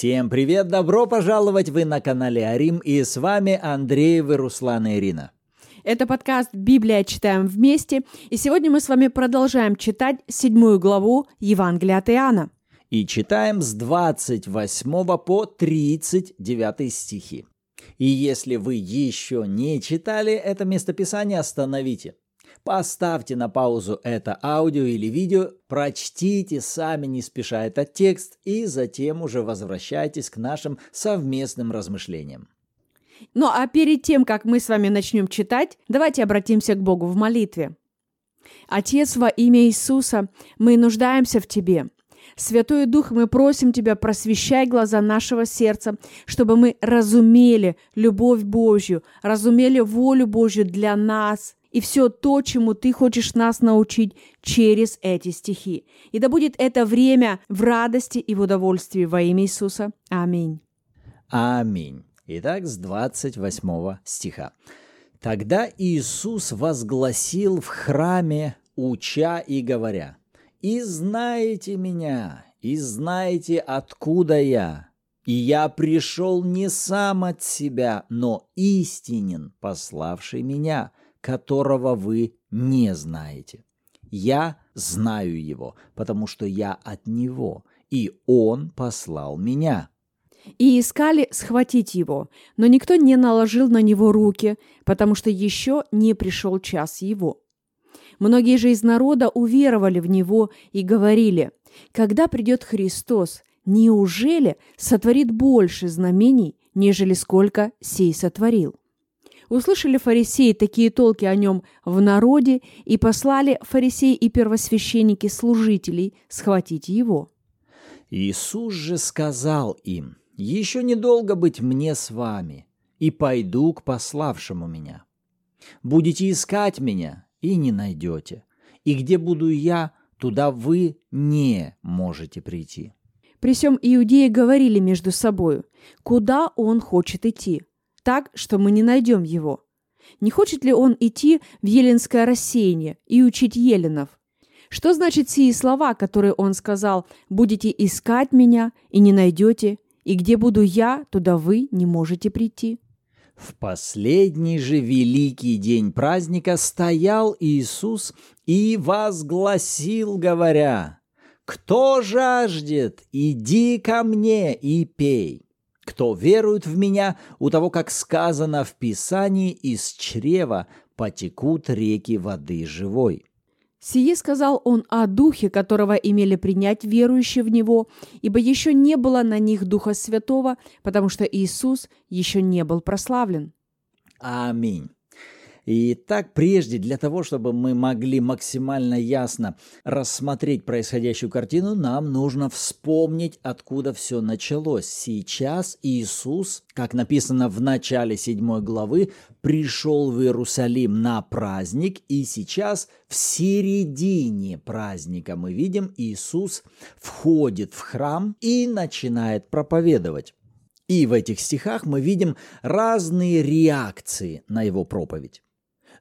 Всем привет, добро пожаловать! Вы на канале Арим и с вами Андреевы, и Ирина. Это подкаст «Библия. Читаем вместе». И сегодня мы с вами продолжаем читать седьмую главу Евангелия от Иоанна. И читаем с 28 по 39 стихи. И если вы еще не читали это местописание, остановите. Поставьте на паузу это аудио или видео, прочтите сами не спеша этот текст и затем уже возвращайтесь к нашим совместным размышлениям. Ну а перед тем, как мы с вами начнем читать, давайте обратимся к Богу в молитве. Отец, во имя Иисуса, мы нуждаемся в Тебе. Святой Дух, мы просим Тебя, просвещай глаза нашего сердца, чтобы мы разумели любовь Божью, разумели волю Божью для нас и все то, чему Ты хочешь нас научить через эти стихи. И да будет это время в радости и в удовольствии во имя Иисуса. Аминь. Аминь. Итак, с 28 стиха. «Тогда Иисус возгласил в храме, уча и говоря, «И знаете меня, и знаете, откуда я, и я пришел не сам от себя, но истинен, пославший меня, которого вы не знаете. Я знаю его, потому что я от него, и он послал меня. И искали схватить его, но никто не наложил на него руки, потому что еще не пришел час его. Многие же из народа уверовали в него и говорили, когда придет Христос, неужели сотворит больше знамений, нежели сколько сей сотворил? Услышали фарисеи такие толки о нем в народе и послали фарисеи и первосвященники служителей схватить его. Иисус же сказал им, «Еще недолго быть мне с вами, и пойду к пославшему меня. Будете искать меня, и не найдете, и где буду я, туда вы не можете прийти». При всем иудеи говорили между собою, куда он хочет идти – так, что мы не найдем его. Не хочет ли он идти в еленское рассеяние и учить еленов? Что значит сии слова, которые он сказал «Будете искать меня и не найдете, и где буду я, туда вы не можете прийти»? В последний же великий день праздника стоял Иисус и возгласил, говоря, «Кто жаждет, иди ко мне и пей». Кто верует в меня, у того, как сказано в Писании, из чрева потекут реки воды живой». Сие сказал он о духе, которого имели принять верующие в него, ибо еще не было на них Духа Святого, потому что Иисус еще не был прославлен. Аминь. И так прежде, для того, чтобы мы могли максимально ясно рассмотреть происходящую картину, нам нужно вспомнить, откуда все началось. Сейчас Иисус, как написано в начале седьмой главы, пришел в Иерусалим на праздник, и сейчас в середине праздника мы видим, Иисус входит в храм и начинает проповедовать. И в этих стихах мы видим разные реакции на его проповедь.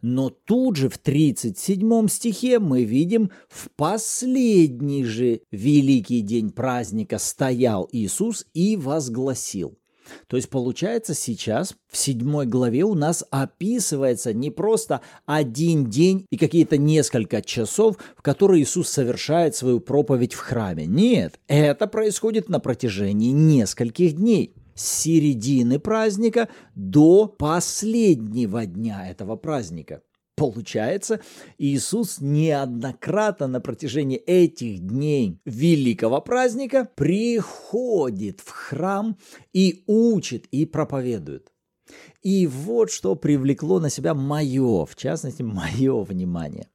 Но тут же в 37 стихе мы видим в последний же великий день праздника стоял Иисус и возгласил. То есть получается сейчас в седьмой главе у нас описывается не просто один день и какие-то несколько часов, в которые Иисус совершает свою проповедь в храме. Нет, это происходит на протяжении нескольких дней с середины праздника до последнего дня этого праздника. Получается, Иисус неоднократно на протяжении этих дней великого праздника приходит в храм и учит и проповедует. И вот что привлекло на себя мое, в частности, мое внимание.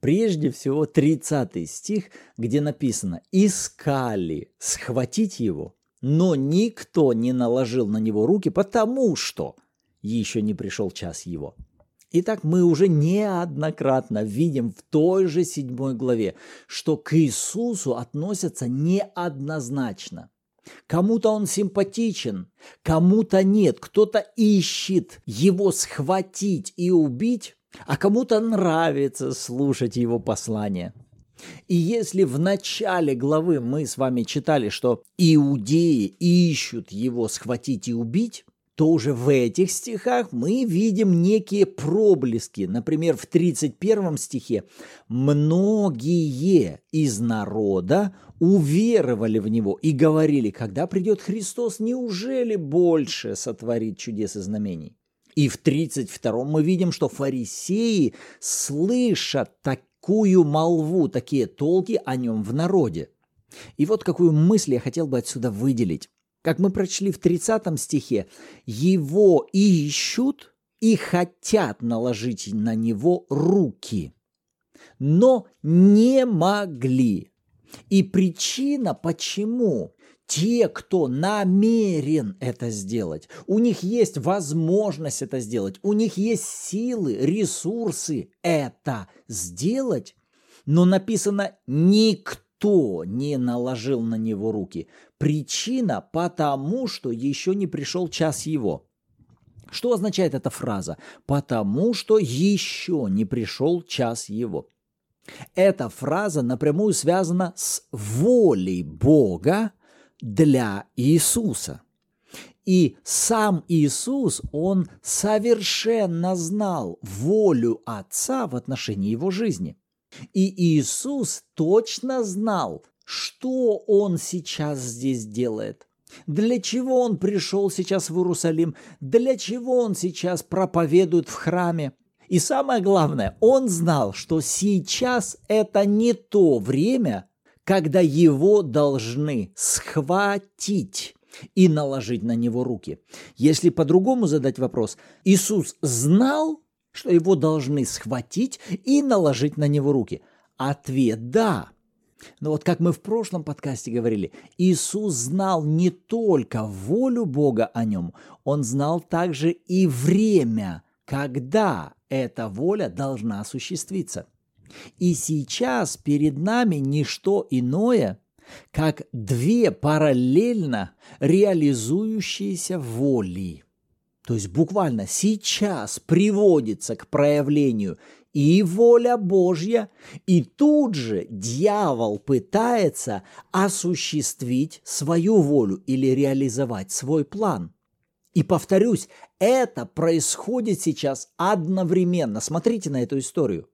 Прежде всего, 30 стих, где написано «Искали схватить его, но никто не наложил на него руки, потому что еще не пришел час его. Итак, мы уже неоднократно видим в той же седьмой главе, что к Иисусу относятся неоднозначно. Кому-то он симпатичен, кому-то нет, кто-то ищет его схватить и убить, а кому-то нравится слушать его послание – И если в начале главы мы с вами читали, что иудеи ищут его схватить и убить, то уже в этих стихах мы видим некие проблески. Например, в 31 стихе «многие из народа уверовали в Него и говорили, когда придет Христос, неужели больше сотворит чудес и знамений?» И в 32 мы видим, что фарисеи слышат такую молву, такие толки о нем в народе. И вот какую мысль я хотел бы отсюда выделить. Как мы прочли в 30 стихе, его ищут и хотят наложить на него руки, но не могли. И причина, почему те, кто намерен это сделать, у них есть возможность это сделать, у них есть силы, ресурсы это сделать, но написано «никто» не наложил на него руки. Причина потому, что еще не пришел час его. Что означает эта фраза? Потому что еще не пришел час его. Эта фраза напрямую связана с волей Бога для Иисуса. И сам Иисус, он совершенно знал волю Отца в отношении его жизни – и Иисус точно знал, что он сейчас здесь делает. Для чего он пришел сейчас в Иерусалим? Для чего он сейчас проповедует в храме? И самое главное, он знал, что сейчас это не то время, когда его должны схватить и наложить на него руки. Если по-другому задать вопрос, Иисус знал, что его должны схватить и наложить на него руки? Ответ – да. Но вот как мы в прошлом подкасте говорили, Иисус знал не только волю Бога о нем, он знал также и время, когда эта воля должна осуществиться. И сейчас перед нами не что иное, как две параллельно реализующиеся воли. То есть буквально сейчас приводится к проявлению и воля Божья, и тут же дьявол пытается осуществить свою волю или реализовать свой план. И повторюсь, это происходит сейчас одновременно. Смотрите на эту историю.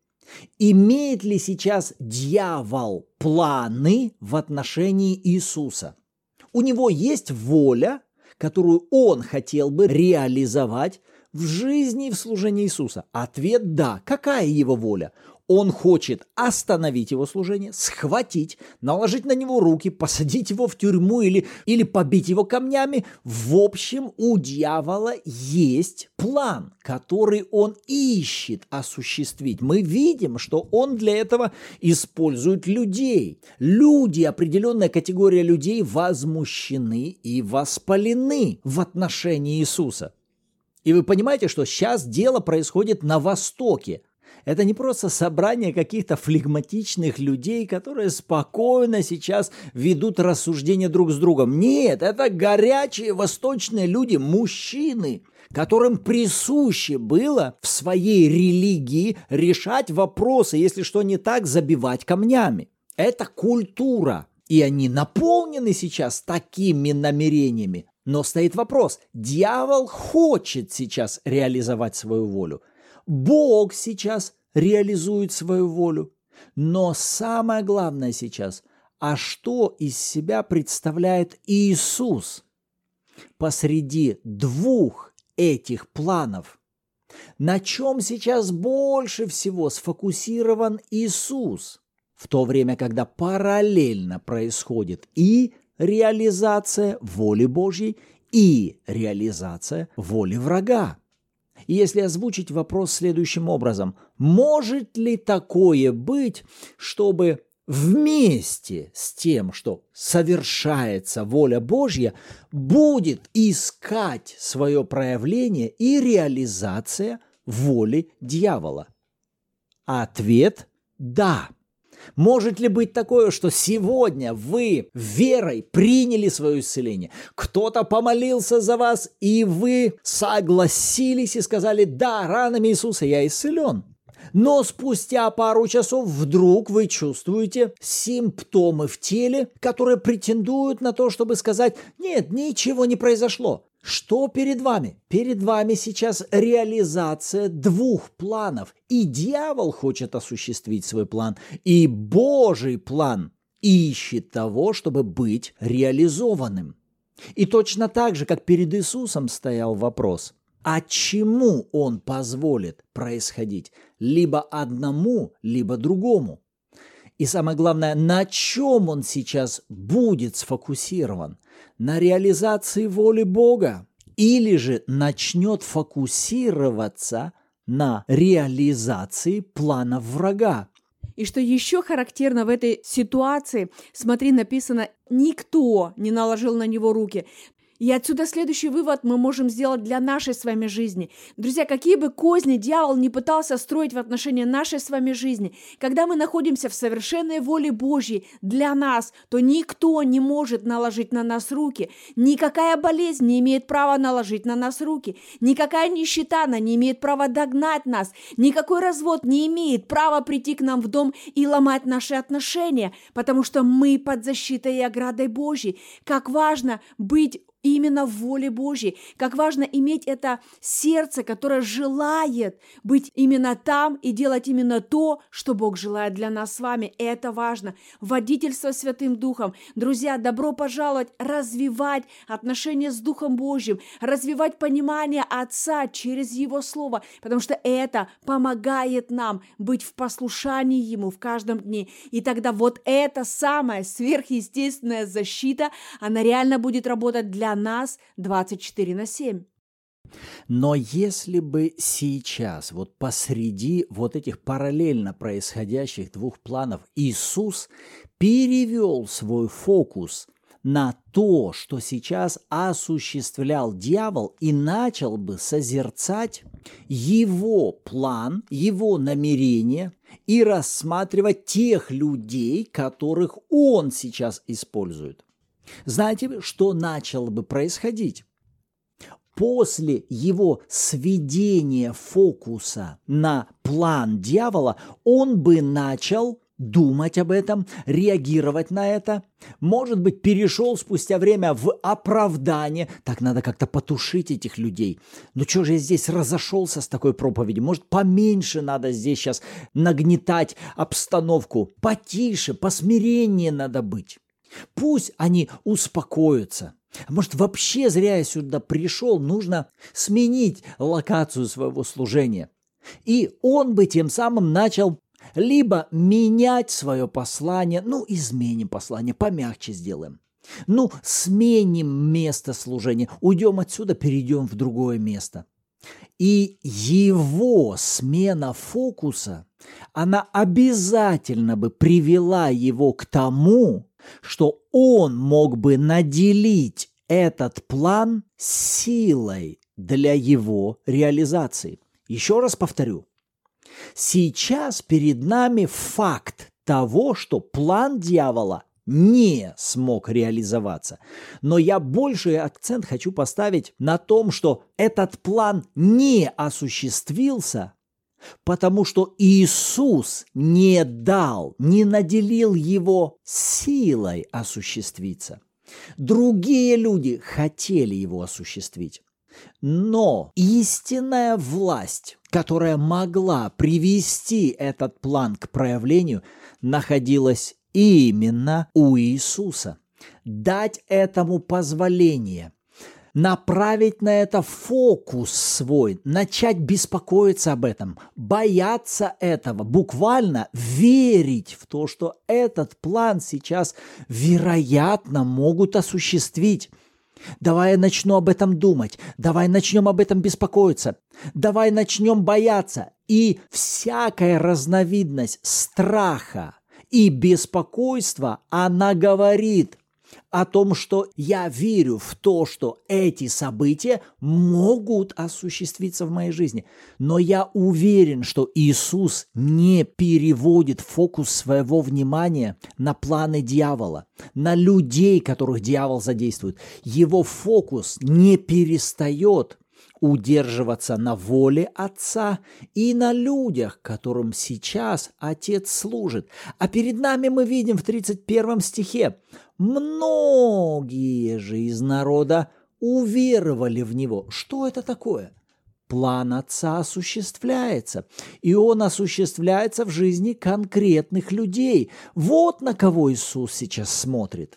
Имеет ли сейчас дьявол планы в отношении Иисуса? У него есть воля, которую он хотел бы реализовать в жизни и в служении Иисуса? Ответ – да. Какая его воля? Он хочет остановить его служение, схватить, наложить на него руки, посадить его в тюрьму или, или побить его камнями. В общем, у дьявола есть план, который он ищет осуществить. Мы видим, что он для этого использует людей. Люди, определенная категория людей возмущены и воспалены в отношении Иисуса. И вы понимаете, что сейчас дело происходит на Востоке – это не просто собрание каких-то флегматичных людей, которые спокойно сейчас ведут рассуждения друг с другом. Нет, это горячие восточные люди, мужчины, которым присуще было в своей религии решать вопросы, если что не так, забивать камнями. Это культура. И они наполнены сейчас такими намерениями. Но стоит вопрос, дьявол хочет сейчас реализовать свою волю. Бог сейчас реализует свою волю. Но самое главное сейчас, а что из себя представляет Иисус посреди двух этих планов? На чем сейчас больше всего сфокусирован Иисус? В то время, когда параллельно происходит и реализация воли Божьей, и реализация воли врага. И если озвучить вопрос следующим образом, может ли такое быть, чтобы вместе с тем, что совершается воля Божья, будет искать свое проявление и реализация воли дьявола? Ответ – да. Может ли быть такое, что сегодня вы верой приняли свое исцеление? Кто-то помолился за вас, и вы согласились и сказали, да, ранами Иисуса я исцелен. Но спустя пару часов вдруг вы чувствуете симптомы в теле, которые претендуют на то, чтобы сказать «нет, ничего не произошло». Что перед вами? Перед вами сейчас реализация двух планов. И дьявол хочет осуществить свой план, и Божий план ищет того, чтобы быть реализованным. И точно так же, как перед Иисусом стоял вопрос, а чему Он позволит происходить? Либо одному, либо другому. И самое главное, на чем он сейчас будет сфокусирован? На реализации воли Бога? Или же начнет фокусироваться на реализации плана врага? И что еще характерно в этой ситуации, смотри, написано, никто не наложил на него руки. И отсюда следующий вывод мы можем сделать для нашей с вами жизни. Друзья, какие бы козни дьявол не пытался строить в отношении нашей с вами жизни, когда мы находимся в совершенной воле Божьей для нас, то никто не может наложить на нас руки. Никакая болезнь не имеет права наложить на нас руки. Никакая нищета она не имеет права догнать нас. Никакой развод не имеет права прийти к нам в дом и ломать наши отношения, потому что мы под защитой и оградой Божьей. Как важно быть именно в воле Божьей. Как важно иметь это сердце, которое желает быть именно там и делать именно то, что Бог желает для нас с вами. Это важно. Водительство Святым Духом. Друзья, добро пожаловать развивать отношения с Духом Божьим, развивать понимание Отца через Его Слово, потому что это помогает нам быть в послушании Ему в каждом дне. И тогда вот эта самая сверхъестественная защита, она реально будет работать для нас 24 на 7. Но если бы сейчас, вот посреди вот этих параллельно происходящих двух планов, Иисус перевел свой фокус на то, что сейчас осуществлял дьявол, и начал бы созерцать его план, его намерение и рассматривать тех людей, которых он сейчас использует. Знаете, что начало бы происходить? После его сведения фокуса на план дьявола, он бы начал думать об этом, реагировать на это. Может быть, перешел спустя время в оправдание. Так надо как-то потушить этих людей. Ну что же я здесь разошелся с такой проповедью? Может, поменьше надо здесь сейчас нагнетать обстановку? Потише, посмирение надо быть. Пусть они успокоятся. Может, вообще зря я сюда пришел, нужно сменить локацию своего служения. И он бы тем самым начал либо менять свое послание, ну, изменим послание, помягче сделаем. Ну, сменим место служения, уйдем отсюда, перейдем в другое место. И его смена фокуса, она обязательно бы привела его к тому, что он мог бы наделить этот план силой для его реализации. Еще раз повторю. Сейчас перед нами факт того, что план дьявола не смог реализоваться. Но я больший акцент хочу поставить на том, что этот план не осуществился Потому что Иисус не дал, не наделил его силой осуществиться. Другие люди хотели его осуществить. Но истинная власть, которая могла привести этот план к проявлению, находилась именно у Иисуса. Дать этому позволение – направить на это фокус свой, начать беспокоиться об этом, бояться этого, буквально верить в то, что этот план сейчас, вероятно, могут осуществить. Давай я начну об этом думать, давай начнем об этом беспокоиться, давай начнем бояться. И всякая разновидность страха и беспокойства, она говорит, о том, что я верю в то, что эти события могут осуществиться в моей жизни. Но я уверен, что Иисус не переводит фокус своего внимания на планы дьявола, на людей, которых дьявол задействует. Его фокус не перестает удерживаться на воле Отца и на людях, которым сейчас Отец служит. А перед нами мы видим в 31 стихе, многие же из народа уверовали в Него. Что это такое? План Отца осуществляется, и он осуществляется в жизни конкретных людей. Вот на кого Иисус сейчас смотрит.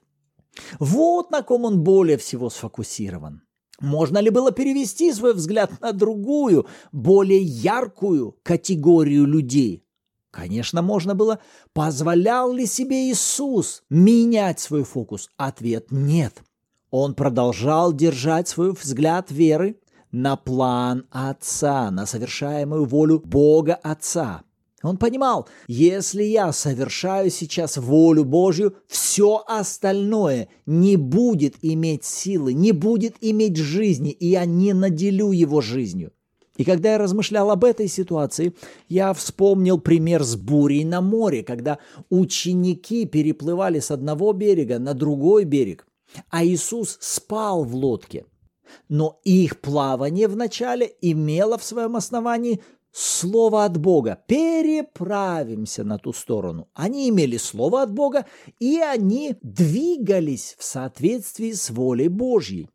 Вот на ком он более всего сфокусирован. Можно ли было перевести свой взгляд на другую, более яркую категорию людей? Конечно, можно было. Позволял ли себе Иисус менять свой фокус? Ответ – нет. Он продолжал держать свой взгляд веры на план Отца, на совершаемую волю Бога Отца – он понимал, если я совершаю сейчас волю Божью, все остальное не будет иметь силы, не будет иметь жизни, и я не наделю его жизнью. И когда я размышлял об этой ситуации, я вспомнил пример с бурей на море, когда ученики переплывали с одного берега на другой берег, а Иисус спал в лодке. Но их плавание вначале имело в своем основании слово от Бога. Переправимся на ту сторону. Они имели слово от Бога, и они двигались в соответствии с волей Божьей.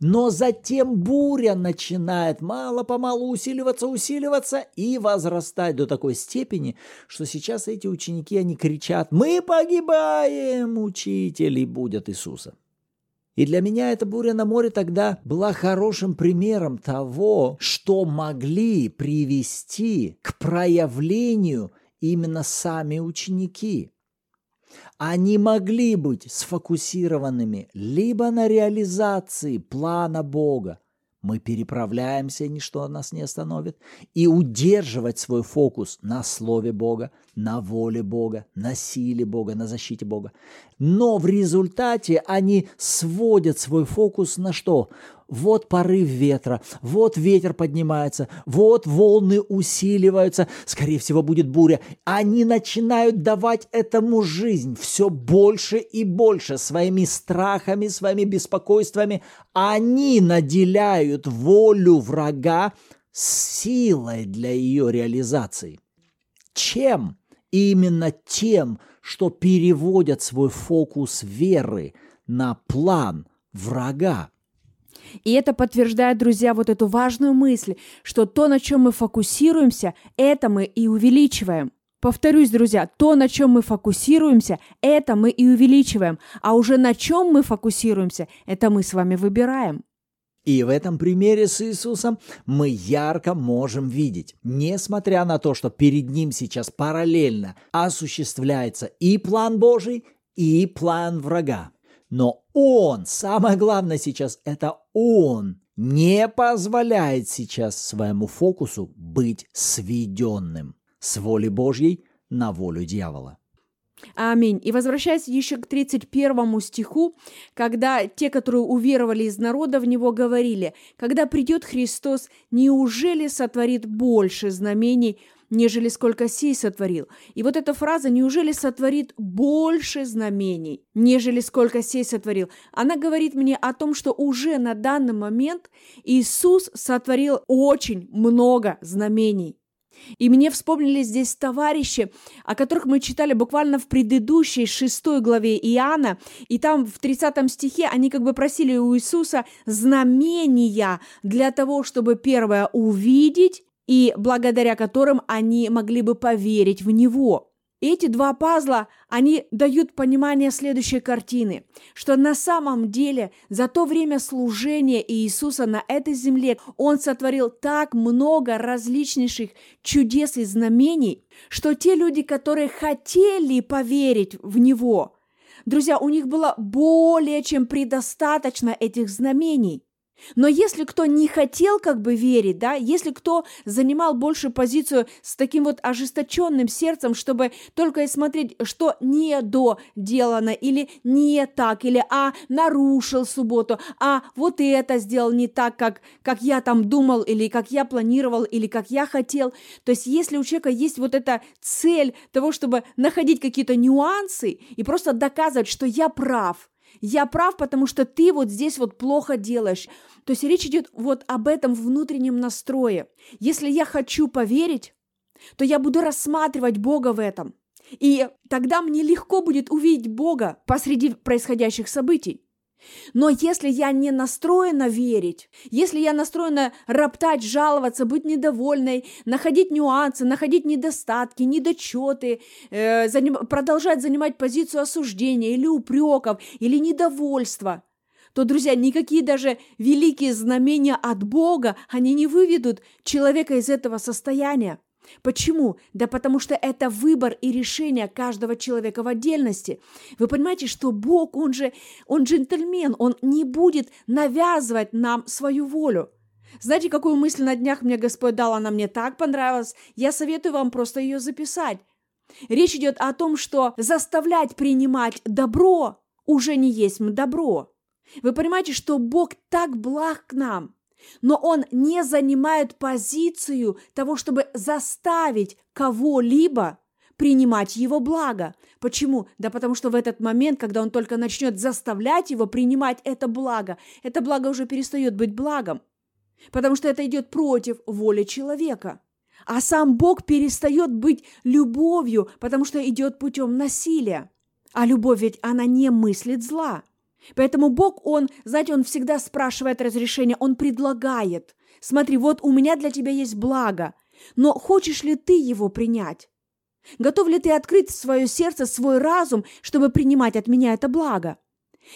Но затем буря начинает мало-помалу усиливаться, усиливаться и возрастать до такой степени, что сейчас эти ученики, они кричат «Мы погибаем, учитель!» будет Иисуса. И для меня эта буря на море тогда была хорошим примером того, что могли привести к проявлению именно сами ученики. Они могли быть сфокусированными либо на реализации плана Бога, мы переправляемся, ничто нас не остановит, и удерживать свой фокус на Слове Бога, на воле Бога, на силе Бога, на защите Бога. Но в результате они сводят свой фокус на что? Вот порыв ветра, вот ветер поднимается, вот волны усиливаются, скорее всего будет буря. Они начинают давать этому жизнь все больше и больше своими страхами, своими беспокойствами. Они наделяют волю врага силой для ее реализации. Чем? Именно тем, что переводят свой фокус веры на план врага. И это подтверждает, друзья, вот эту важную мысль, что то, на чем мы фокусируемся, это мы и увеличиваем. Повторюсь, друзья, то, на чем мы фокусируемся, это мы и увеличиваем, а уже на чем мы фокусируемся, это мы с вами выбираем. И в этом примере с Иисусом мы ярко можем видеть, несмотря на то, что перед Ним сейчас параллельно осуществляется и план Божий, и план врага. Но Он, самое главное сейчас, это Он не позволяет сейчас своему фокусу быть сведенным с воли Божьей на волю дьявола. Аминь. И возвращаясь еще к 31 стиху, когда те, которые уверовали из народа, в него говорили, когда придет Христос, неужели сотворит больше знамений, нежели сколько сей сотворил. И вот эта фраза «неужели сотворит больше знамений, нежели сколько сей сотворил», она говорит мне о том, что уже на данный момент Иисус сотворил очень много знамений. И мне вспомнили здесь товарищи, о которых мы читали буквально в предыдущей шестой главе Иоанна, и там в 30 стихе они как бы просили у Иисуса знамения для того, чтобы первое увидеть и благодаря которым они могли бы поверить в Него. Эти два пазла, они дают понимание следующей картины, что на самом деле за то время служения Иисуса на этой земле Он сотворил так много различнейших чудес и знамений, что те люди, которые хотели поверить в Него, друзья, у них было более чем предостаточно этих знамений. Но если кто не хотел как бы верить, да, если кто занимал большую позицию с таким вот ожесточенным сердцем, чтобы только и смотреть, что не доделано, или не так, или а, нарушил субботу, а вот это сделал не так, как, как я там думал, или как я планировал, или как я хотел. То есть если у человека есть вот эта цель того, чтобы находить какие-то нюансы и просто доказывать, что я прав – Я прав, потому что ты вот здесь вот плохо делаешь. То есть речь идет вот об этом внутреннем настрое. Если я хочу поверить, то я буду рассматривать Бога в этом. И тогда мне легко будет увидеть Бога посреди происходящих событий. Но если я не настроена верить, если я настроена роптать, жаловаться, быть недовольной, находить нюансы, находить недостатки, недочеты, э, заним, продолжать занимать позицию осуждения или упреков, или недовольства, то, друзья, никакие даже великие знамения от Бога, они не выведут человека из этого состояния. Почему? Да потому что это выбор и решение каждого человека в отдельности. Вы понимаете, что Бог, Он же, Он джентльмен, Он не будет навязывать нам свою волю. Знаете, какую мысль на днях мне Господь дал, она мне так понравилась, я советую вам просто ее записать. Речь идет о том, что заставлять принимать добро уже не есть добро. Вы понимаете, что Бог так благ к нам – но он не занимает позицию того, чтобы заставить кого-либо принимать его благо. Почему? Да потому что в этот момент, когда он только начнет заставлять его принимать это благо, это благо уже перестает быть благом, потому что это идет против воли человека. А сам Бог перестает быть любовью, потому что идет путем насилия. А любовь ведь она не мыслит зла. Поэтому Бог, Он, знаете, Он всегда спрашивает разрешение, Он предлагает. Смотри, вот у меня для тебя есть благо, но хочешь ли ты его принять? Готов ли ты открыть свое сердце, свой разум, чтобы принимать от меня это благо?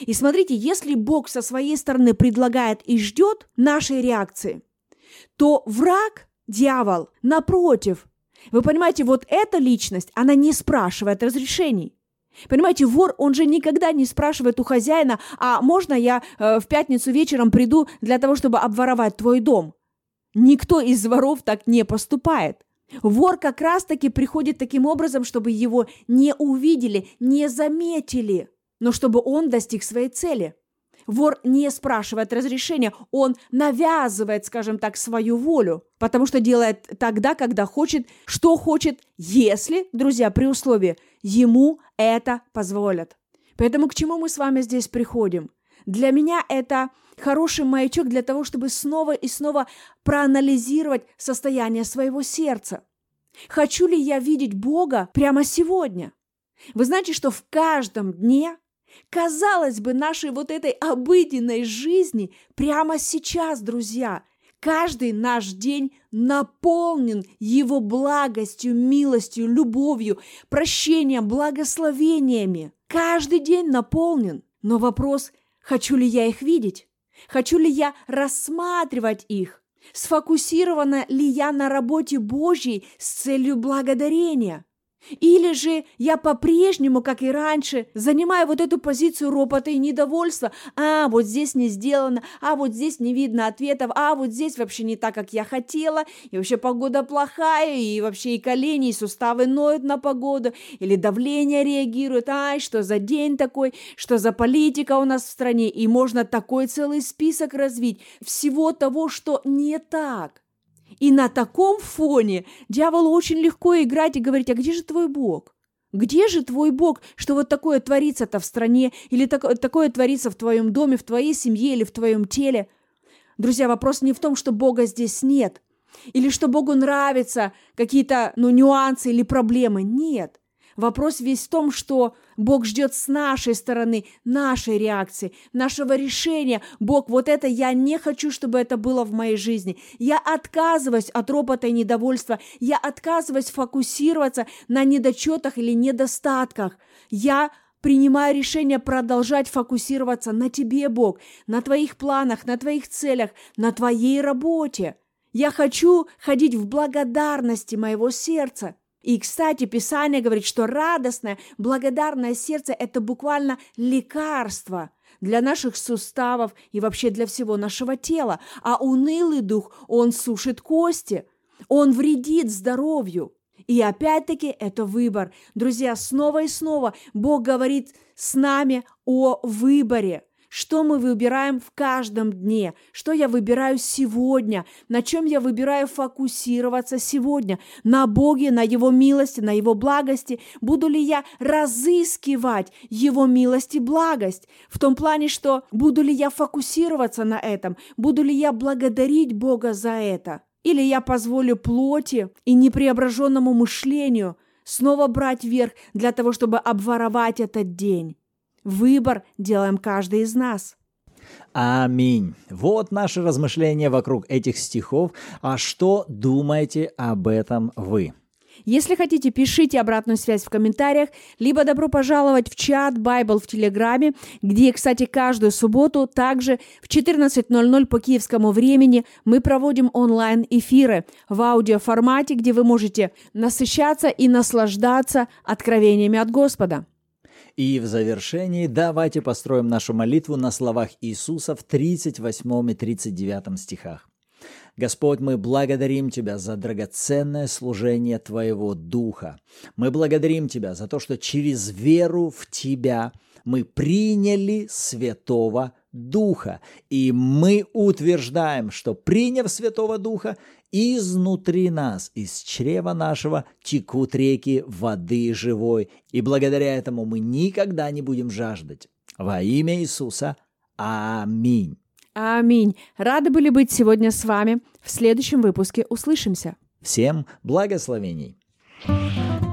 И смотрите, если Бог со своей стороны предлагает и ждет нашей реакции, то враг, дьявол, напротив, вы понимаете, вот эта личность, она не спрашивает разрешений. Понимаете, вор, он же никогда не спрашивает у хозяина, а можно я э, в пятницу вечером приду для того, чтобы обворовать твой дом? Никто из воров так не поступает. Вор как раз-таки приходит таким образом, чтобы его не увидели, не заметили, но чтобы он достиг своей цели. Вор не спрашивает разрешения, он навязывает, скажем так, свою волю, потому что делает тогда, когда хочет, что хочет, если, друзья, при условии, ему это позволят. Поэтому к чему мы с вами здесь приходим? Для меня это хороший маячок для того, чтобы снова и снова проанализировать состояние своего сердца. Хочу ли я видеть Бога прямо сегодня? Вы знаете, что в каждом дне Казалось бы, нашей вот этой обыденной жизни прямо сейчас, друзья, каждый наш день наполнен Его благостью, милостью, любовью, прощением, благословениями. Каждый день наполнен. Но вопрос, хочу ли я их видеть? Хочу ли я рассматривать их? Сфокусирована ли я на работе Божьей с целью благодарения? Или же я по-прежнему, как и раньше, занимаю вот эту позицию ропота и недовольства. А, вот здесь не сделано, а вот здесь не видно ответов, а вот здесь вообще не так, как я хотела, и вообще погода плохая, и вообще и колени, и суставы ноют на погоду, или давление реагирует, ай, что за день такой, что за политика у нас в стране, и можно такой целый список развить всего того, что не так. И на таком фоне дьяволу очень легко играть и говорить, а где же твой Бог? Где же твой Бог, что вот такое творится-то в стране, или так, такое творится в твоем доме, в твоей семье или в твоем теле? Друзья, вопрос не в том, что Бога здесь нет, или что Богу нравятся какие-то ну, нюансы или проблемы. Нет. Вопрос весь в том, что Бог ждет с нашей стороны, нашей реакции, нашего решения. Бог, вот это я не хочу, чтобы это было в моей жизни. Я отказываюсь от ропота и недовольства. Я отказываюсь фокусироваться на недочетах или недостатках. Я принимаю решение продолжать фокусироваться на тебе, Бог, на твоих планах, на твоих целях, на твоей работе. Я хочу ходить в благодарности моего сердца. И, кстати, Писание говорит, что радостное, благодарное сердце – это буквально лекарство для наших суставов и вообще для всего нашего тела. А унылый дух, он сушит кости, он вредит здоровью. И опять-таки это выбор. Друзья, снова и снова Бог говорит с нами о выборе. Что мы выбираем в каждом дне? Что я выбираю сегодня? На чем я выбираю фокусироваться сегодня? На Боге, на Его милости, на Его благости? Буду ли я разыскивать Его милость и благость? В том плане, что буду ли я фокусироваться на этом? Буду ли я благодарить Бога за это? Или я позволю плоти и непреображенному мышлению снова брать верх для того, чтобы обворовать этот день? Выбор делаем каждый из нас. Аминь. Вот наши размышления вокруг этих стихов. А что думаете об этом вы? Если хотите, пишите обратную связь в комментариях, либо добро пожаловать в чат Bible в Телеграме, где, кстати, каждую субботу также в 14.00 по киевскому времени мы проводим онлайн-эфиры в аудиоформате, где вы можете насыщаться и наслаждаться откровениями от Господа. И в завершении давайте построим нашу молитву на словах Иисуса в 38 и 39 стихах. Господь, мы благодарим Тебя за драгоценное служение Твоего Духа. Мы благодарим Тебя за то, что через веру в Тебя мы приняли Святого Духа. И мы утверждаем, что приняв Святого Духа, изнутри нас, из чрева нашего текут реки воды живой, и благодаря этому мы никогда не будем жаждать. Во имя Иисуса. Аминь. Аминь. Рады были быть сегодня с вами. В следующем выпуске услышимся. Всем благословений. thank you